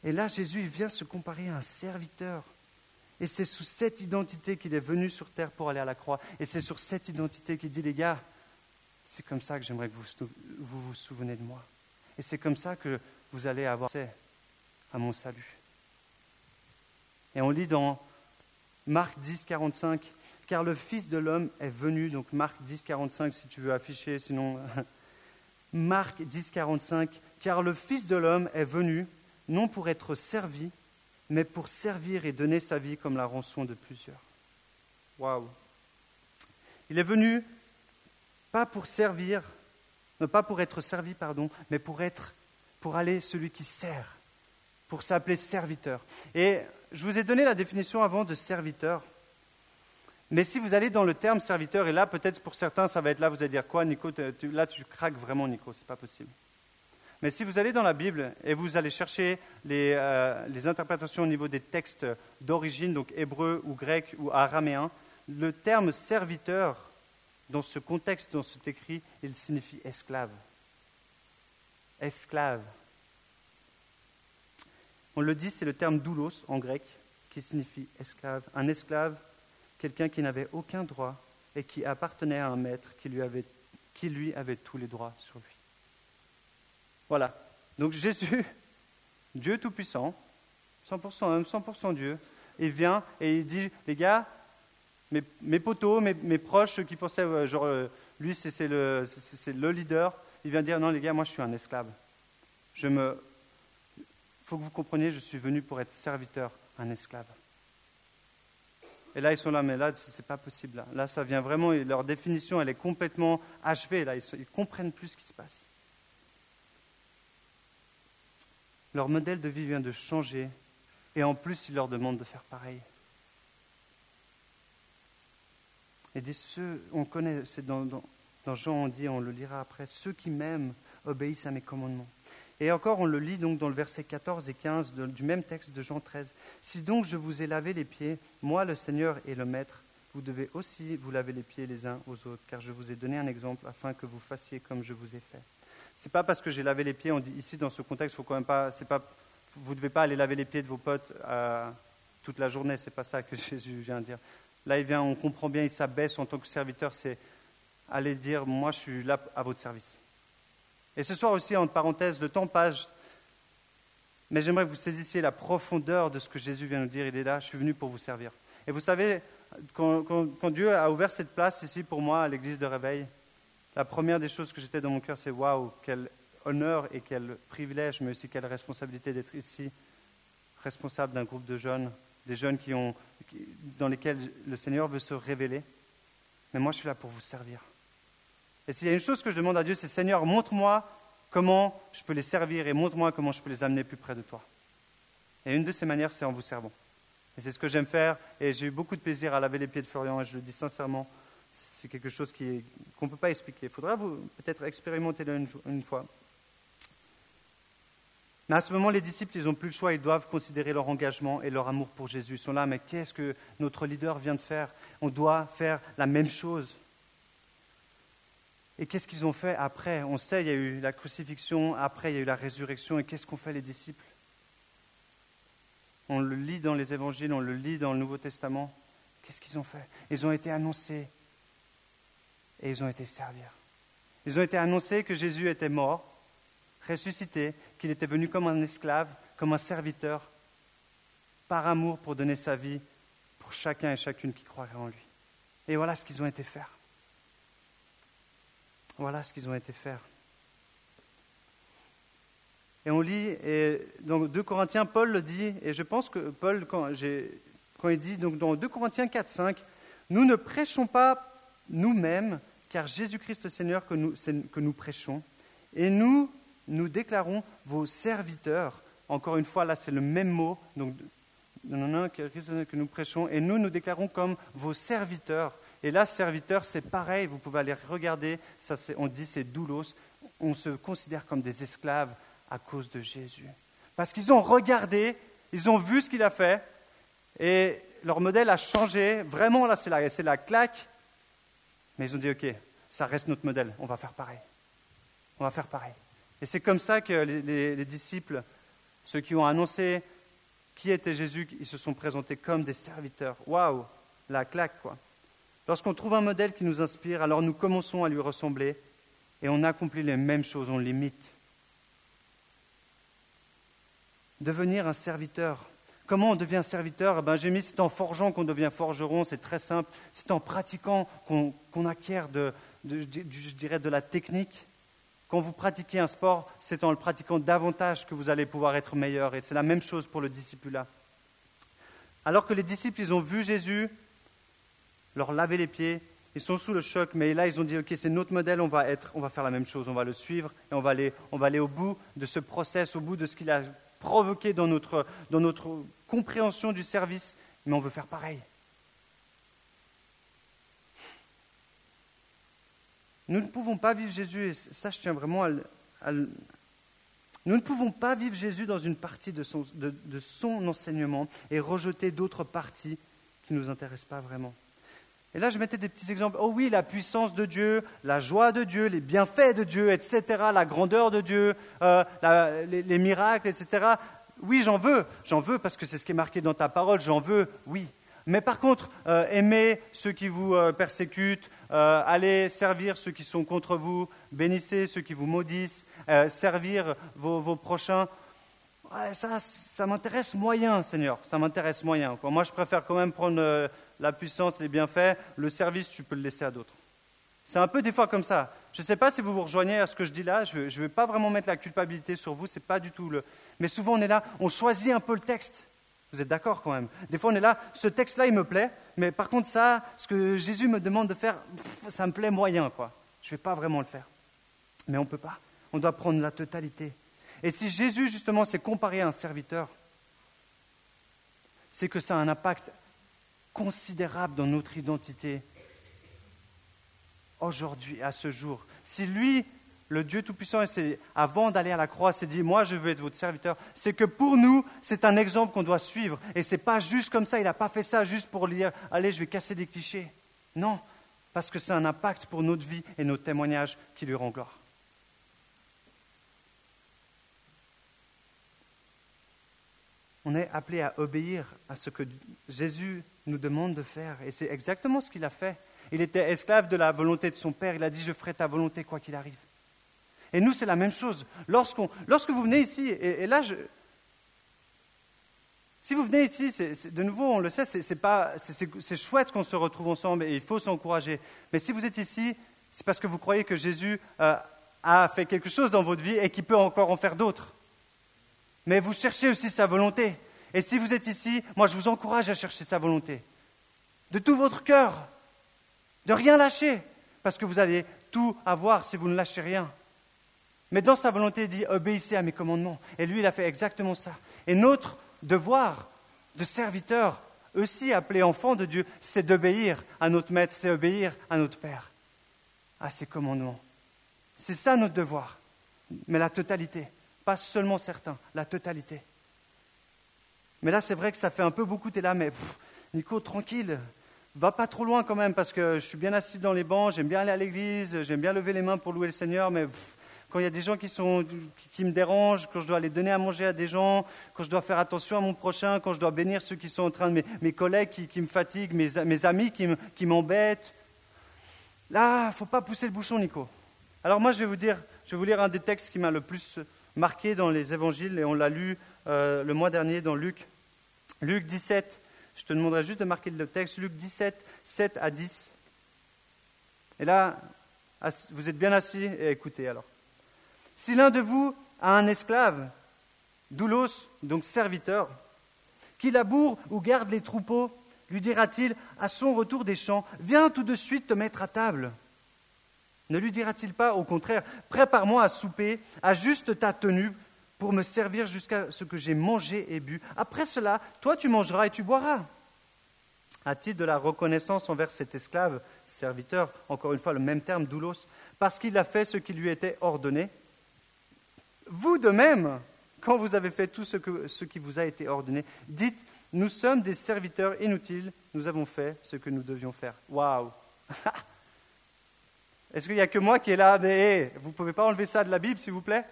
Et là, Jésus, il vient se comparer à un serviteur. Et c'est sous cette identité qu'il est venu sur terre pour aller à la croix. Et c'est sur cette identité qu'il dit, les gars, c'est comme ça que j'aimerais que vous, vous vous souvenez de moi. Et c'est comme ça que vous allez avoir accès à mon salut. Et on lit dans Marc 10, 45, car le Fils de l'homme est venu, donc Marc 10, 45 si tu veux afficher, sinon Marc 10, 45, car le Fils de l'homme est venu non pour être servi, mais pour servir et donner sa vie comme la rançon de plusieurs. Waouh Il est venu pas pour servir, non pas pour être servi, pardon, mais pour être, pour aller celui qui sert, pour s'appeler serviteur. Et je vous ai donné la définition avant de serviteur. Mais si vous allez dans le terme serviteur, et là peut-être pour certains ça va être là, vous allez dire quoi, Nico Là tu craques vraiment, Nico, c'est pas possible. Mais si vous allez dans la Bible et vous allez chercher les, euh, les interprétations au niveau des textes d'origine, donc hébreu ou grec ou araméen, le terme serviteur, dans ce contexte, dans cet écrit, il signifie esclave. Esclave. On le dit, c'est le terme doulos en grec, qui signifie esclave. Un esclave quelqu'un qui n'avait aucun droit et qui appartenait à un maître qui lui avait, qui lui avait tous les droits sur lui. Voilà. Donc Jésus, Dieu Tout-Puissant, 100% homme, 100% Dieu, il vient et il dit, les gars, mes, mes potos, mes, proches, qui pensaient, genre, euh, lui c'est le, le, leader, il vient dire, non les gars, moi je suis un esclave. Je me... Faut que vous compreniez, je suis venu pour être serviteur, un esclave. Et là, ils sont là, mais là, ce n'est pas possible. Là. ça vient vraiment, leur définition, elle est complètement achevée. Là, ils ne comprennent plus ce qui se passe. Leur modèle de vie vient de changer, et en plus, ils leur demandent de faire pareil. Et dit, ceux, on connaît, c'est dans, dans Jean, on dit, on le lira après, ceux qui m'aiment obéissent à mes commandements. Et encore, on le lit donc dans le verset 14 et 15 du même texte de Jean 13. Si donc je vous ai lavé les pieds, moi le Seigneur et le Maître, vous devez aussi vous laver les pieds les uns aux autres, car je vous ai donné un exemple afin que vous fassiez comme je vous ai fait. C'est pas parce que j'ai lavé les pieds, on dit ici dans ce contexte, vous ne devez pas aller laver les pieds de vos potes euh, toute la journée, c'est pas ça que Jésus vient dire. Là, il vient, on comprend bien, il s'abaisse en tant que serviteur, c'est aller dire, moi je suis là à votre service. Et ce soir aussi, entre parenthèses, le temps passe, mais j'aimerais que vous saisissiez la profondeur de ce que Jésus vient nous dire. Il est là, je suis venu pour vous servir. Et vous savez, quand, Dieu a ouvert cette place ici pour moi à l'église de réveil, la première des choses que j'étais dans mon cœur, c'est waouh, quelle honneur et quel privilège, mais aussi quelle responsabilité d'être ici, responsable d'un groupe de jeunes, des jeunes qui ont, dans lesquels le Seigneur veut se révéler. Mais moi, je suis là pour vous servir. Et s'il y a une chose que je demande à Dieu, c'est Seigneur, montre-moi comment je peux les servir et montre-moi comment je peux les amener plus près de toi. Et une de ces manières, c'est en vous servant. Et c'est ce que j'aime faire. Et j'ai eu beaucoup de plaisir à laver les pieds de Florian, et je le dis sincèrement. C'est quelque chose qu'on ne peut pas expliquer. Il faudra peut-être expérimenter une, une fois. Mais à ce moment, les disciples, ils n'ont plus le choix, ils doivent considérer leur engagement et leur amour pour Jésus. Ils sont là, mais qu'est-ce que notre leader vient de faire? On doit faire la même chose. Et qu'est-ce qu'ils ont fait après? On sait, il y a eu la crucifixion, après il y a eu la résurrection, et qu'est-ce qu'ont fait les disciples? On le lit dans les évangiles, on le lit dans le Nouveau Testament. Qu'est-ce qu'ils ont fait? Ils ont été annoncés et ils ont été servir. Ils ont été annoncés que Jésus était mort, ressuscité, qu'il était venu comme un esclave, comme un serviteur, par amour pour donner sa vie pour chacun et chacune qui croirait en lui. Et voilà ce qu'ils ont été faire. Voilà ce qu'ils ont été faire. Et on lit, et dans 2 Corinthiens, Paul le dit, et je pense que Paul, quand, il dit, donc dans 2 Corinthiens 4, 5, nous ne prêchons pas nous-mêmes, car Jésus-Christ le Seigneur que nous, que nous prêchons, et nous, nous déclarons vos serviteurs. Encore une fois, là, c'est le même mot, donc que nous prêchons, et nous, nous déclarons comme vos serviteurs. Et là, serviteur, c'est pareil, vous pouvez aller regarder, ça, on dit c'est doulos, on se considère comme des esclaves à cause de Jésus. Parce qu'ils ont regardé, ils ont vu ce qu'il a fait, et leur modèle a changé. Vraiment, là, c'est la, la claque. Mais ils ont dit, OK, ça reste notre modèle, on va faire pareil. On va faire pareil. Et c'est comme ça que les, les, disciples, ceux qui ont annoncé qui était Jésus, ils se sont présentés comme des serviteurs. Waouh, la claque, quoi. Lorsqu'on trouve un modèle qui nous inspire, alors nous commençons à lui ressembler et on accomplit les mêmes choses, on l'imite. Devenir un serviteur. Comment on devient serviteur? Eh ben, J'ai mis c'est en forgeant qu'on devient forgeron, c'est très simple. C'est en pratiquant qu'on acquiert de, je dirais de la technique. Quand vous pratiquez un sport, c'est en le pratiquant davantage que vous allez pouvoir être meilleur. Et c'est la même chose pour le disciple-là. Alors que les disciples, ils ont vu Jésus, leur laver les pieds. Ils sont sous le choc, mais là, ils ont dit, OK, c'est notre modèle, on va, être, on va faire la même chose, on va le suivre et on va aller, au bout de ce process, au bout de ce qu'il a provoqué dans notre, dans notre compréhension du service, mais on veut faire pareil. Nous ne pouvons pas vivre Jésus, et ça je tiens vraiment à, nous ne pouvons pas vivre Jésus dans une partie de son, de son enseignement et rejeter d'autres parties qui ne nous intéressent pas vraiment. Et là, je mettais des petits exemples. Oh oui, la puissance de Dieu, la joie de Dieu, les bienfaits de Dieu, etc., la grandeur de Dieu, euh, les, miracles, etc. Oui, j'en veux, j'en veux parce que c'est ce qui est marqué dans ta parole, j'en veux, oui. Mais par contre, euh, aimez ceux qui vous euh, persécutent, allez servir ceux qui sont contre vous, bénissez ceux qui vous maudissent, servir vos, prochains. ça, ça m'intéresse moyen, Seigneur, ça m'intéresse moyen. Moi, je préfère quand même prendre la puissance, les bienfaits, le service, tu peux le laisser à d'autres. C'est un peu des fois comme ça. Je ne sais pas si vous vous rejoignez à ce que je dis là, je ne vais pas vraiment mettre la culpabilité sur vous, c'est pas du tout le... Mais souvent on est là, on choisit un peu le texte. Vous êtes d'accord quand même? Des fois on est là, ce texte-là il me plaît, mais par contre ça, ce que Jésus me demande de faire, ça me plaît moyen, quoi. Je ne vais pas vraiment le faire. Mais on ne peut pas. On doit prendre la totalité. Et si Jésus justement s'est comparé à un serviteur, c'est que ça a un impact considérable dans notre identité aujourd'hui, à ce jour. Si lui, le Dieu Tout-Puissant, avant d'aller à la croix, s'est dit, moi je veux être votre serviteur, c'est que pour nous, c'est un exemple qu'on doit suivre. Et ce n'est pas juste comme ça, il n'a pas fait ça juste pour dire, allez, je vais casser des clichés. Non, parce que c'est un impact pour notre vie et nos témoignages qui lui rend gloire. On est appelé à obéir à ce que Jésus nous demande de faire. Et c'est exactement ce qu'il a fait. Il était esclave de la volonté de son Père. Il a dit, je ferai ta volonté quoi qu'il arrive. Et nous, c'est la même chose. lorsque vous venez ici, et, là, je, si vous venez ici, de nouveau, on le sait, c'est chouette qu'on se retrouve ensemble et il faut s'encourager. Mais si vous êtes ici, c'est parce que vous croyez que Jésus euh, a fait quelque chose dans votre vie et qui peut encore en faire d'autres. Mais vous cherchez aussi sa volonté. Et si vous êtes ici, moi je vous encourage à chercher sa volonté. De tout votre cœur. De rien lâcher. Parce que vous allez tout avoir si vous ne lâchez rien. Mais dans sa volonté, il dit obéissez à mes commandements. Et lui, il a fait exactement ça. Et notre devoir de serviteur, aussi appelé enfant de Dieu, c'est d'obéir à notre maître, c'est obéir à notre Père, à ses commandements. C'est ça notre devoir. Mais la totalité, pas seulement certains, la totalité. Mais là, c'est vrai que ça fait un peu beaucoup, tu es là, mais Nico, tranquille, va pas trop loin quand même, parce que je suis bien assis dans les bancs, j'aime bien aller à l'église, j'aime bien lever les mains pour louer le Seigneur, mais quand il y a des gens qui, sont, qui, me dérangent, quand je dois aller donner à manger à des gens, quand je dois faire attention à mon prochain, quand je dois bénir ceux qui sont en train de mes, mes collègues qui, me fatiguent, mes, mes amis qui m'embêtent. Là, faut pas pousser le bouchon, Nico. Alors moi, je vais vous dire, je vais vous lire un des textes qui m'a le plus marqué dans les évangiles, et on l'a lu euh, le mois dernier dans Luc. Luc 17, je te demanderai juste de marquer le texte, Luc 17, 7 à 10. Et là, vous êtes bien assis et écoutez alors. Si l'un de vous a un esclave, doulos, donc serviteur, qui laboure ou garde les troupeaux, lui dira-t-il à son retour des champs, viens tout de suite te mettre à table. Ne lui dira-t-il pas, au contraire, prépare-moi à souper, ajuste ta tenue pour me servir jusqu'à ce que j'ai mangé et bu. Après cela, toi tu mangeras et tu boiras. A-t-il de la reconnaissance envers cet esclave, serviteur, encore une fois le même terme, doulos, parce qu'il a fait ce qui lui était ordonné? Vous de même, quand vous avez fait tout ce, qui vous a été ordonné, dites, nous sommes des serviteurs inutiles, nous avons fait ce que nous devions faire. Waouh Est-ce qu'il n'y a que moi qui est là? Mais vous ne pouvez pas enlever ça de la Bible, s'il vous plaît?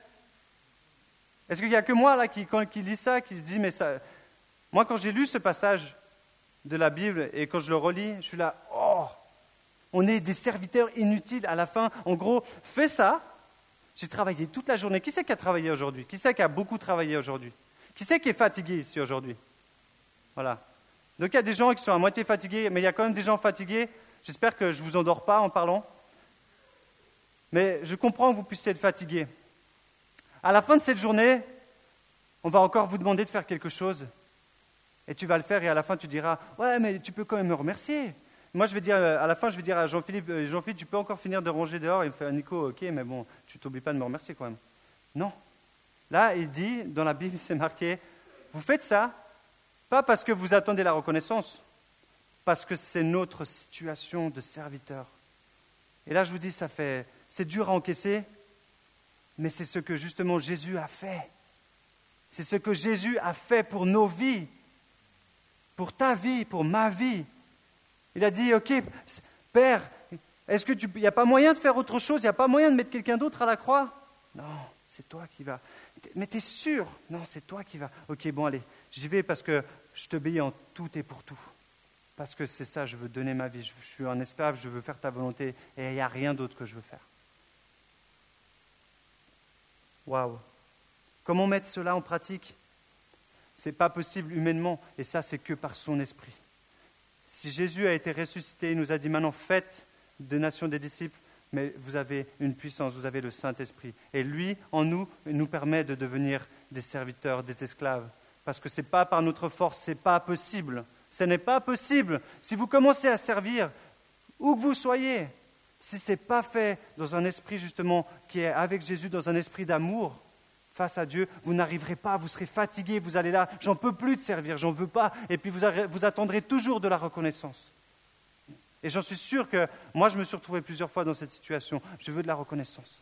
Est-ce qu'il n'y a que moi là qui, qui lit ça, qui dit, mais ça... Moi, quand j'ai lu ce passage de la Bible et quand je le relis, je suis là, oh On est des serviteurs inutiles à la fin. En gros, fais ça, j'ai travaillé toute la journée. Qui c'est qui a travaillé aujourd'hui? Qui c'est qui a beaucoup travaillé aujourd'hui? Qui c'est qui est fatigué ici aujourd'hui? Voilà. Donc il y a des gens qui sont à moitié fatigués, mais il y a quand même des gens fatigués. J'espère que je ne vous endors pas en parlant. Mais je comprends que vous puissiez être fatigué. À la fin de cette journée, on va encore vous demander de faire quelque chose. Et tu vas le faire et à la fin tu diras, ouais, mais tu peux quand même me remercier. Moi, je vais dire, à la fin, je vais dire à Jean-Philippe, euh, Jean-Philippe, tu peux encore finir de ranger dehors. Il me fait, Nico, ok, mais bon, tu t'oublies pas de me remercier quand même. Non. Là, il dit, dans la Bible, c'est marqué, vous faites ça, pas parce que vous attendez la reconnaissance, parce que c'est notre situation de serviteur. Et là, je vous dis, ça fait, c'est dur à encaisser, mais c'est ce que justement Jésus a fait. C'est ce que Jésus a fait pour nos vies, pour ta vie, pour ma vie. Il a dit, OK, Père, est-ce qu'il n'y a pas moyen de faire autre chose? Il n'y a pas moyen de mettre quelqu'un d'autre à la croix? Non, c'est toi qui vas. Mais tu es sûr? Non, c'est toi qui vas. Ok, bon, allez, j'y vais parce que je t'obéis en tout et pour tout. Parce que c'est ça, je veux donner ma vie. Je suis un esclave, je veux faire ta volonté et il n'y a rien d'autre que je veux faire. Waouh Comment mettre cela en pratique? Ce n'est pas possible humainement et ça, c'est que par son esprit. Si Jésus a été ressuscité, il nous a dit maintenant faites des nations des disciples, mais vous avez une puissance, vous avez le Saint-Esprit. Et lui, en nous, nous permet de devenir des serviteurs, des esclaves. Parce que ce n'est pas par notre force, ce n'est pas possible. Ce n'est pas possible. Si vous commencez à servir, où que vous soyez, si ce n'est pas fait dans un esprit justement qui est avec Jésus, dans un esprit d'amour, face à Dieu, vous n'arriverez pas, vous serez fatigué, vous allez là, j'en peux plus de servir, j'en veux pas, et puis vous, vous attendrez toujours de la reconnaissance. Et j'en suis sûr que moi, je me suis retrouvé plusieurs fois dans cette situation. Je veux de la reconnaissance.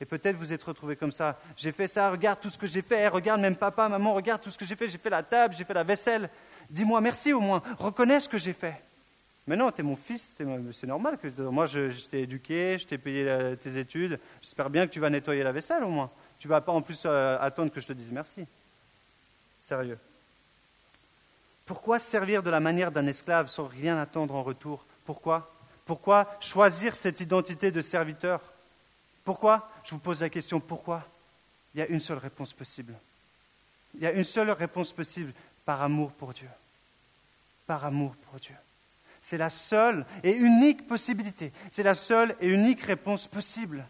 Et peut-être vous êtes retrouvé comme ça. J'ai fait ça, regarde tout ce que j'ai fait. Regarde même papa, maman, regarde tout ce que j'ai fait. J'ai fait la table, j'ai fait la vaisselle. Dis-moi merci au moins. Reconnais ce que j'ai fait. Mais non, tu es mon fils, c'est normal. que Moi, je, t'ai éduqué, je t'ai payé tes études. J'espère bien que tu vas nettoyer la vaisselle au moins. Tu vas pas en plus euh, attendre que je te dise merci. Sérieux. Pourquoi servir de la manière d'un esclave sans rien attendre en retour? Pourquoi? Pourquoi choisir cette identité de serviteur? Pourquoi? Je vous pose la question, pourquoi? Il y a une seule réponse possible. Il y a une seule réponse possible, par amour pour Dieu. Par amour pour Dieu. C'est la seule et unique possibilité. C'est la seule et unique réponse possible.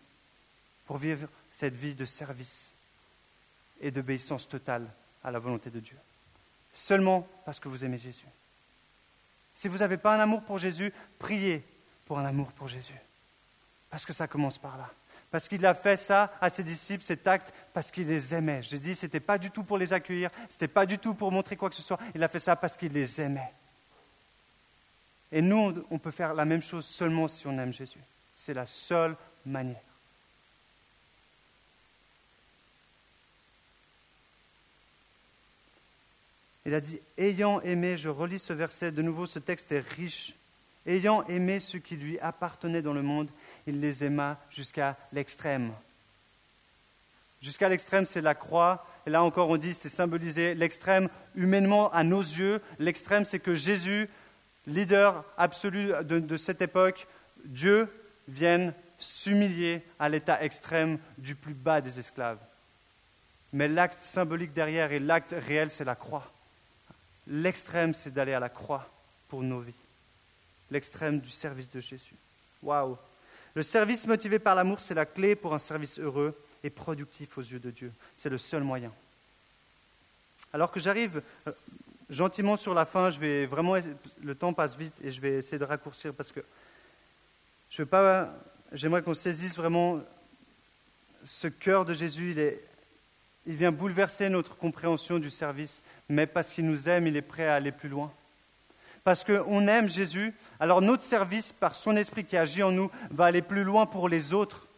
pour vivre cette vie de service et d'obéissance totale à la volonté de Dieu. Seulement parce que vous aimez Jésus. Si vous n'avez pas un amour pour Jésus, priez pour un amour pour Jésus. Parce que ça commence par là. Parce qu'il a fait ça à ses disciples, cet acte, parce qu'il les aimait. J'ai dit, ce n'était pas du tout pour les accueillir, ce n'était pas du tout pour montrer quoi que ce soit. Il a fait ça parce qu'il les aimait. Et nous, on peut faire la même chose seulement si on aime Jésus. C'est la seule manière. Il a dit, ayant aimé, je relis ce verset, de nouveau ce texte est riche, ayant aimé ceux qui lui appartenaient dans le monde, il les aima jusqu'à l'extrême. Jusqu'à l'extrême, c'est la croix. Et là encore, on dit, c'est symbolisé l'extrême humainement à nos yeux. L'extrême, c'est que Jésus, leader absolu de, cette époque, Dieu vienne s'humilier à l'état extrême du plus bas des esclaves. Mais l'acte symbolique derrière et l'acte réel, c'est la croix. L'extrême, c'est d'aller à la croix pour nos vies. L'extrême du service de Jésus. Waouh! Le service motivé par l'amour, c'est la clé pour un service heureux et productif aux yeux de Dieu. C'est le seul moyen. Alors que j'arrive euh, gentiment sur la fin, je vais vraiment, le temps passe vite et je vais essayer de raccourcir parce que je veux pas, j'aimerais qu'on saisisse vraiment ce cœur de Jésus. Il, il vient bouleverser notre compréhension du service, mais parce qu'il nous aime, il est prêt à aller plus loin. Parce qu'on aime Jésus, alors notre service, par son esprit qui agit en nous, va aller plus loin pour les autres.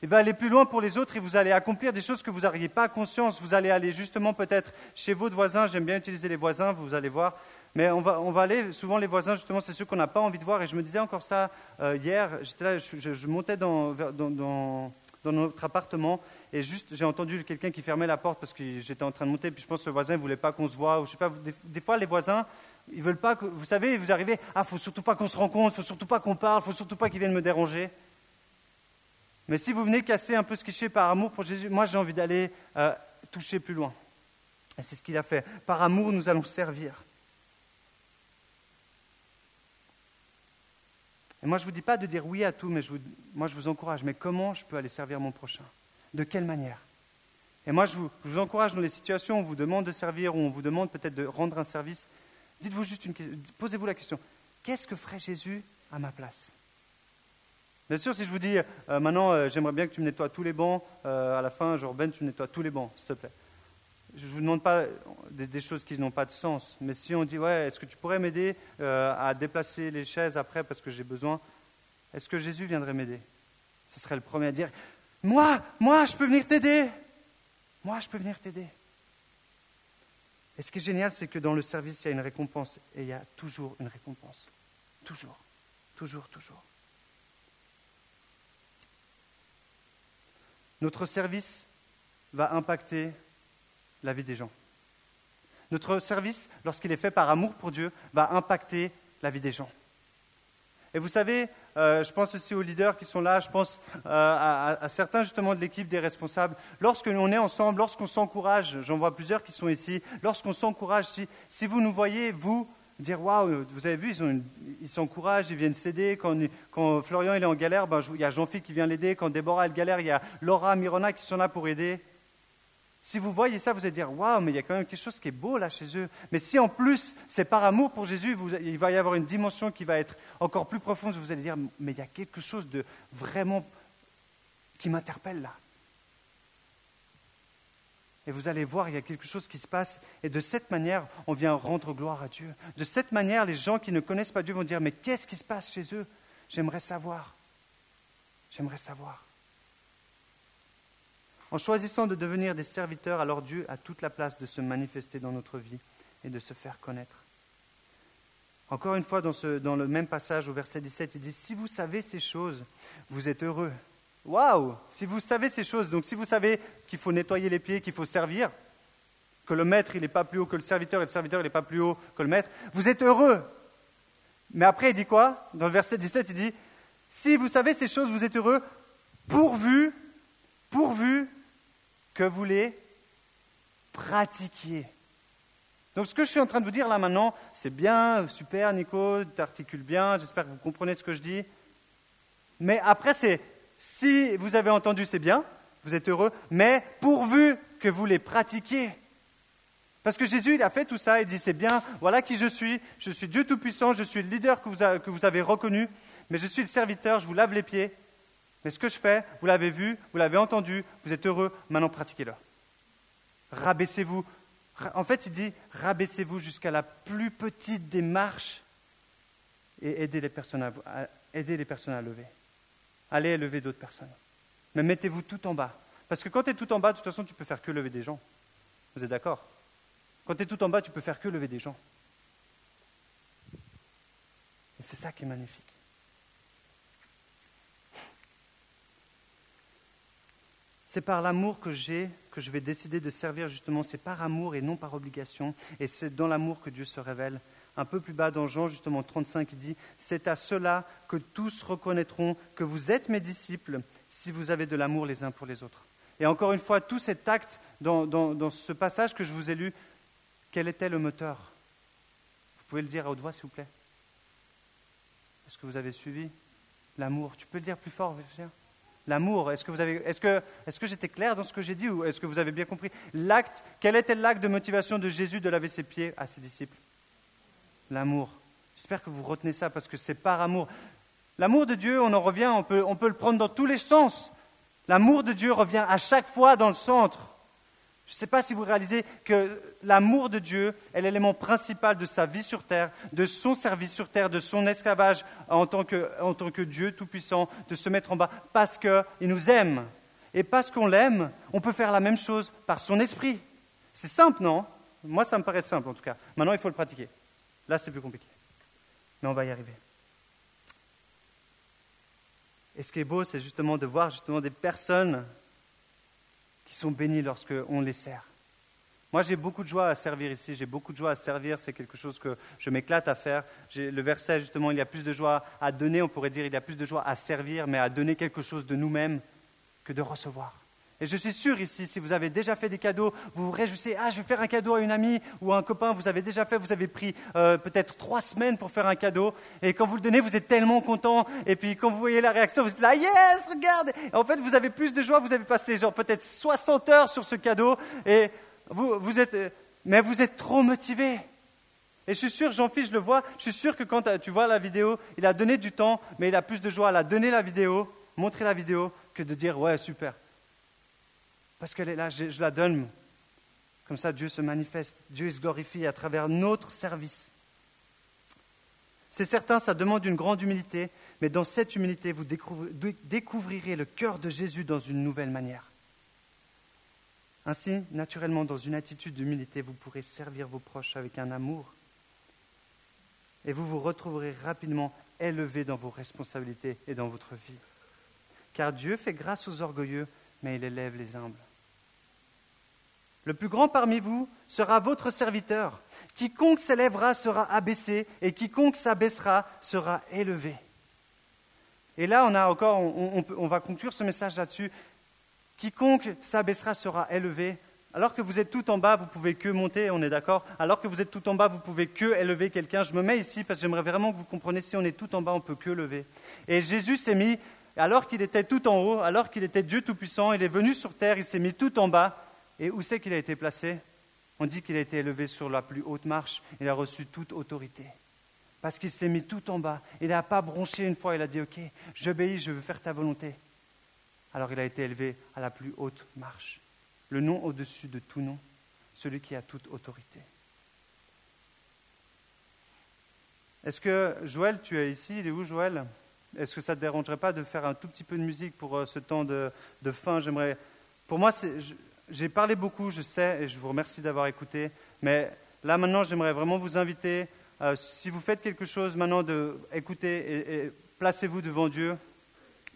Il va aller plus loin pour les autres et vous allez accomplir des choses que vous n'auriez pas conscience. Vous allez aller justement peut-être chez votre voisin. J'aime bien utiliser les voisins, vous allez voir. Mais on va, aller, souvent les voisins, justement, c'est ceux qu'on n'a pas envie de voir. Et je me disais encore ça euh, hier. J'étais là, je, montais dans, dans, dans, dans, notre appartement et juste j'ai entendu quelqu'un qui fermait la porte parce que j'étais en train de monter. Puis je pense que le voisin ne voulait pas qu'on se voit. Ou je sais pas, des, fois, les voisins, ils veulent pas que. Vous savez, vous arrivez, ah, faut surtout pas qu'on se rencontre, faut surtout pas qu'on parle, faut surtout pas qu'ils viennent me déranger. Mais si vous venez casser un peu ce cliché par amour pour Jésus, moi j'ai envie d'aller euh, toucher plus loin. Et c'est ce qu'il a fait. Par amour, nous allons servir. Et moi, je ne vous dis pas de dire oui à tout, mais moi, je vous encourage. Mais comment je peux aller servir mon prochain? De quelle manière? Et moi, je vous, je vous, encourage dans les situations où on vous demande de servir, où on vous demande peut-être de rendre un service. Dites-vous juste une question. Posez-vous la question. Qu'est-ce que ferait Jésus à ma place? Bien sûr, si je vous dis euh, maintenant, euh, j'aimerais bien que tu me nettoies tous les bancs, euh, à la fin, genre Ben, tu me nettoies tous les bancs, s'il te plaît. Je ne vous demande pas des, choses qui n'ont pas de sens, mais si on dit, ouais, est-ce que tu pourrais m'aider à déplacer les chaises après parce que j'ai besoin, est-ce que Jésus viendrait m'aider? Ce serait le premier à dire, moi, moi, je peux venir t'aider. Moi, je peux venir t'aider. Et ce qui est génial, c'est que dans le service, il y a une récompense. Et il y a toujours une récompense. Toujours. Toujours, toujours. Notre service va impacter la vie des gens. Notre service, lorsqu'il est fait par amour pour Dieu, va impacter la vie des gens. Et vous savez, euh, je pense aussi aux leaders qui sont là, je pense euh, à, certains justement de l'équipe des responsables. Lorsque est ensemble, lorsqu'on s'encourage, j'en vois plusieurs qui sont ici, lorsqu'on s'encourage, si, vous nous voyez, vous, dire waouh, vous avez vu, ils s'encouragent, ils, viennent s'aider. Quand, Florian il est en galère, ben, il y a Jean-Philippe qui vient l'aider. Quand Déborah est galère, il y a Laura, Mirona qui sont là pour aider. Si vous voyez ça, vous allez dire waouh, mais il y a quand même quelque chose qui est beau là chez eux. Mais si en plus c'est par amour pour Jésus, il va y avoir une dimension qui va être encore plus profonde. Vous allez dire mais il y a quelque chose de vraiment qui m'interpelle là. Et vous allez voir, il y a quelque chose qui se passe. Et de cette manière, on vient rendre gloire à Dieu. De cette manière, les gens qui ne connaissent pas Dieu vont dire, mais qu'est-ce qui se passe chez eux? J'aimerais savoir. J'aimerais savoir. En choisissant de devenir des serviteurs, alors Dieu a toute la place de se manifester dans notre vie et de se faire connaître. Encore une fois, dans, le même passage au verset 17, il dit, si vous savez ces choses, vous êtes heureux. Waouh Si vous savez ces choses, donc si vous savez qu'il faut nettoyer les pieds, qu'il faut servir, que le maître il n'est pas plus haut que le serviteur et le serviteur il n'est pas plus haut que le maître, vous êtes heureux. Mais après il dit quoi? Dans le verset 17 il dit, si vous savez ces choses, vous êtes heureux, pourvu, pourvu que vous les pratiquiez. Donc ce que je suis en train de vous dire là maintenant, c'est bien, super Nico, tu bien, j'espère que vous comprenez ce que je dis. Mais après c'est Si vous avez entendu, c'est bien, vous êtes heureux, mais pourvu que vous les pratiquiez. Parce que Jésus, il a fait tout ça, il dit, c'est bien, voilà qui je suis, je suis Dieu Tout-Puissant, je suis le leader que vous, avez reconnu, mais je suis le serviteur, je vous lave les pieds. Mais ce que je fais, vous l'avez vu, vous l'avez entendu, vous êtes heureux, maintenant pratiquez-le. Rabaissez-vous. En fait, il dit, rabaissez-vous jusqu'à la plus petite des marches et aidez les personnes à, aidez les personnes à lever. Allez élever d'autres personnes. Mais mettez-vous tout en bas. Parce que quand tu es tout en bas, de toute façon, tu peux faire que lever des gens. Vous êtes d'accord? Quand tu es tout en bas, tu peux faire que lever des gens. Et c'est ça qui est magnifique. C'est par l'amour que j'ai que je vais décider de servir justement. C'est par amour et non par obligation. Et c'est dans l'amour que Dieu se révèle. Un peu plus bas dans Jean, justement 35, il dit, C'est à cela que tous reconnaîtront que vous êtes mes disciples si vous avez de l'amour les uns pour les autres. Et encore une fois, tout cet acte dans, ce passage que je vous ai lu, quel était le moteur? Vous pouvez le dire à haute voix, s'il vous plaît? Est-ce que vous avez suivi L'amour? Tu peux le dire plus fort, Virginia? L'amour, est-ce que, vous avez, est-ce, que, est-ce que j'étais clair dans ce que j'ai dit ou est-ce que vous avez bien compris? L'acte, quel était l'acte de motivation de Jésus de laver ses pieds à ses disciples? L'amour. J'espère que vous retenez ça parce que c'est par amour. L'amour de Dieu, on en revient, on peut, on peut le prendre dans tous les sens. L'amour de Dieu revient à chaque fois dans le centre. Je ne sais pas si vous réalisez que l'amour de Dieu est l'élément principal de sa vie sur terre, de son service sur terre, de son esclavage en tant que, en tant que Dieu tout-puissant, de se mettre en bas, parce qu'il nous aime. Et parce qu'on l'aime, on peut faire la même chose par son esprit. C'est simple, non? Moi, ça me paraît simple en tout cas. Maintenant, il faut le pratiquer. Là, c'est plus compliqué. Mais on va y arriver. Et ce qui est beau, c'est justement de voir justement des personnes qui sont bénis lorsqu'on les sert. Moi, j'ai beaucoup de joie à servir ici, j'ai beaucoup de joie à servir, c'est quelque chose que je m'éclate à faire. Le verset, justement, il y a plus de joie à donner, on pourrait dire, il y a plus de joie à servir, mais à donner quelque chose de nous-mêmes que de recevoir. Et je suis sûr ici, si vous avez déjà fait des cadeaux, vous vous réjouissez, ah, je vais faire un cadeau à une amie ou à un copain, vous avez déjà fait, vous avez pris euh, peut-être trois semaines pour faire un cadeau, et quand vous le donnez, vous êtes tellement content, et puis quand vous voyez la réaction, vous êtes là, yes, regarde En fait, vous avez plus de joie, vous avez passé genre peut-être 60 heures sur ce cadeau, et vous, êtes, mais vous êtes trop motivé. Et je suis sûr, Jean-Philippe, je le vois, je suis sûr que quand tu vois la vidéo, il a donné du temps, mais il a plus de joie à la donner la vidéo, montrer la vidéo, que de dire, ouais, super. Parce qu'elle est là, je, la donne. Comme ça, Dieu se manifeste, Dieu se glorifie à travers notre service. C'est certain, ça demande une grande humilité, mais dans cette humilité, vous découvrirez le cœur de Jésus dans une nouvelle manière. Ainsi, naturellement, dans une attitude d'humilité, vous pourrez servir vos proches avec un amour. Et vous vous retrouverez rapidement élevé dans vos responsabilités et dans votre vie. Car Dieu fait grâce aux orgueilleux, mais il élève les humbles. Le plus grand parmi vous sera votre serviteur. Quiconque s'élèvera sera abaissé, et quiconque s'abaissera sera élevé. Et là, on a encore, on, va conclure ce message là-dessus. Quiconque s'abaissera sera élevé. Alors que vous êtes tout en bas, vous pouvez que monter, on est d'accord Alors que vous êtes tout en bas, vous pouvez que élever quelqu'un. Je me mets ici parce que j'aimerais vraiment que vous compreniez, si on est tout en bas, on peut que lever. Et Jésus s'est mis, alors qu'il était tout en haut, alors qu'il était Dieu Tout-Puissant, il est venu sur terre, il s'est mis tout en bas et où c'est qu'il a été placé? On dit qu'il a été élevé sur la plus haute marche. Il a reçu toute autorité. Parce qu'il s'est mis tout en bas. Il n'a pas bronché une fois. Il a dit Ok, j'obéis, je veux faire ta volonté. Alors il a été élevé à la plus haute marche. Le nom au-dessus de tout nom. Celui qui a toute autorité. Est-ce que Joël, tu es ici? Il est où Joël? Est-ce que ça ne te dérangerait pas de faire un tout petit peu de musique pour euh, ce temps de, de fin? J'aimerais. Pour moi, j'ai parlé beaucoup, je sais, et je vous remercie d'avoir écouté. Mais là, maintenant, j'aimerais vraiment vous inviter, euh, si vous faites quelque chose maintenant, de écouter et, placez-vous devant Dieu.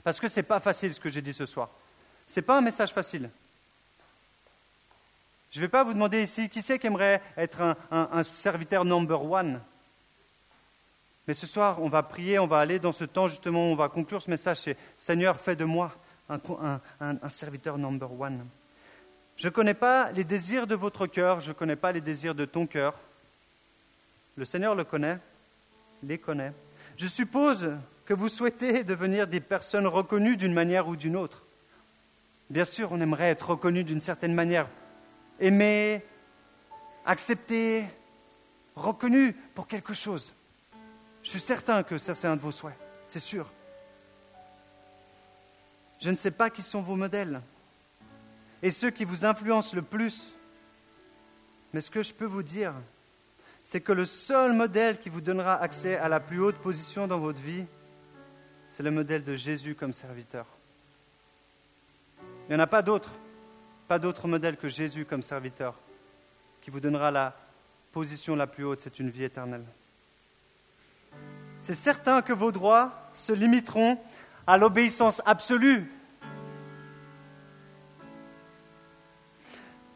Parce que ce n'est pas facile ce que j'ai dit ce soir. Ce n'est pas un message facile. Je ne vais pas vous demander ici qui c'est qui aimerait être un, serviteur number one? Mais ce soir, on va prier, on va aller dans ce temps justement, on va conclure ce message. C'est Seigneur, fais de moi un serviteur number one. Je ne connais pas les désirs de votre cœur, je ne connais pas les désirs de ton cœur. Le Seigneur le connaît, les connaît. Je suppose que vous souhaitez devenir des personnes reconnues d'une manière ou d'une autre. Bien sûr, on aimerait être reconnu d'une certaine manière, aimé, accepté, reconnu pour quelque chose. Je suis certain que ça, c'est un de vos souhaits, c'est sûr. Je ne sais pas qui sont vos modèles et ceux qui vous influencent le plus. Mais ce que je peux vous dire, c'est que le seul modèle qui vous donnera accès à la plus haute position dans votre vie, c'est le modèle de Jésus comme serviteur. Il n'y en a pas d'autre, pas d'autre modèle que Jésus comme serviteur qui vous donnera la position la plus haute, c'est une vie éternelle. C'est certain que vos droits se limiteront à l'obéissance absolue.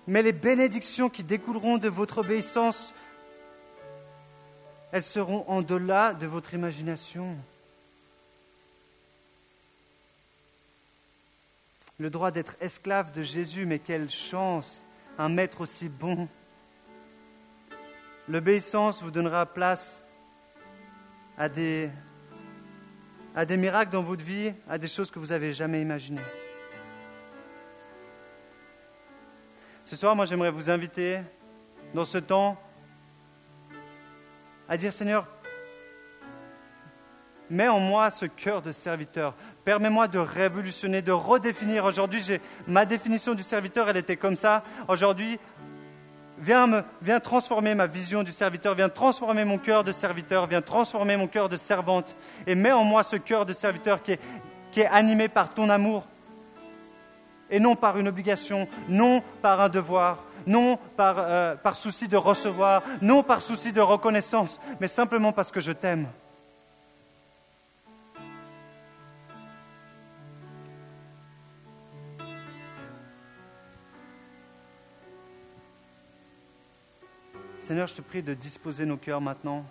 Mais les bénédictions qui découleront de votre obéissance, elles seront en delà de votre imagination. Le droit d'être esclave de Jésus, mais quelle chance, un maître aussi bon. L'obéissance vous donnera place à des, miracles dans votre vie, à des choses que vous n'avez jamais imaginées. Ce soir, moi, j'aimerais vous inviter dans ce temps à dire, Seigneur, mets en moi ce cœur de serviteur. Permets-moi de révolutionner, de redéfinir. Aujourd'hui, ma définition du serviteur, elle était comme ça. Aujourd'hui, Viens, me, viens transformer ma vision du serviteur, viens transformer mon cœur de serviteur, viens transformer mon cœur de servante et mets en moi ce cœur de serviteur qui est animé par ton amour et non par une obligation, non par un devoir, non par, euh, par souci de recevoir, non par souci de reconnaissance, mais simplement parce que je t'aime. Seigneur, je te prie de disposer nos cœurs maintenant,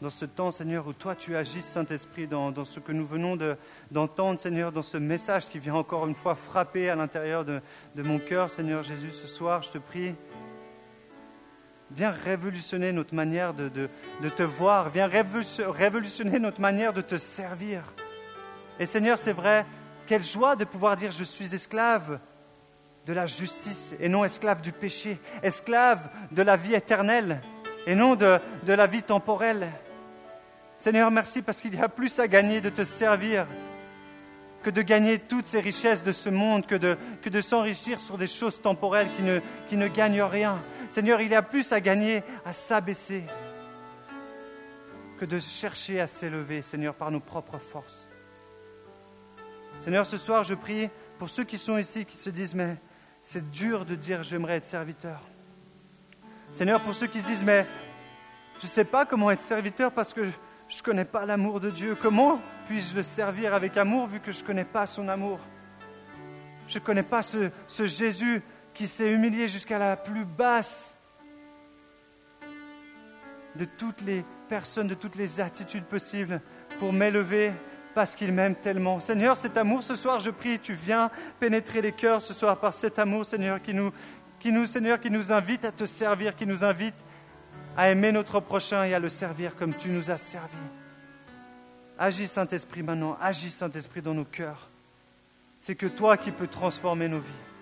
dans ce temps, Seigneur, où toi tu agis, Saint-Esprit, dans, ce que nous venons d'entendre, Seigneur, dans ce message qui vient encore une fois frapper à l'intérieur de, mon cœur, Seigneur Jésus, ce soir, je te prie. Viens révolutionner notre manière de, de te voir, viens révolutionner notre manière de te servir. Et Seigneur, c'est vrai, quelle joie de pouvoir dire je suis esclave, de la justice et non esclave du péché, esclave de la vie éternelle et non de, la vie temporelle. Seigneur, merci parce qu'il y a plus à gagner de te servir que de gagner toutes ces richesses de ce monde, que de, que de s'enrichir sur des choses temporelles qui ne, qui ne gagnent rien. Seigneur, il y a plus à gagner à s'abaisser que de chercher à s'élever, Seigneur, par nos propres forces. Seigneur, ce soir, je prie pour ceux qui sont ici, qui se disent, mais c'est dur de dire j'aimerais être serviteur. Seigneur, pour ceux qui se disent, mais je ne sais pas comment être serviteur parce que je ne connais pas l'amour de Dieu. Comment puis-je le servir avec amour vu que je ne connais pas son amour? Je ne connais pas ce, Jésus qui s'est humilié jusqu'à la plus basse de toutes les personnes, de toutes les attitudes possibles pour m'élever parce qu'il m'aime tellement. Seigneur, cet amour, ce soir, je prie, tu viens pénétrer les cœurs ce soir par cet amour, Seigneur, qui nous, qui nous, Seigneur, qui nous invite à te servir, qui nous invite à aimer notre prochain et à le servir comme tu nous as servi. Agis, Saint-Esprit, maintenant, agis, Saint-Esprit, dans nos cœurs. C'est que toi qui peux transformer nos vies.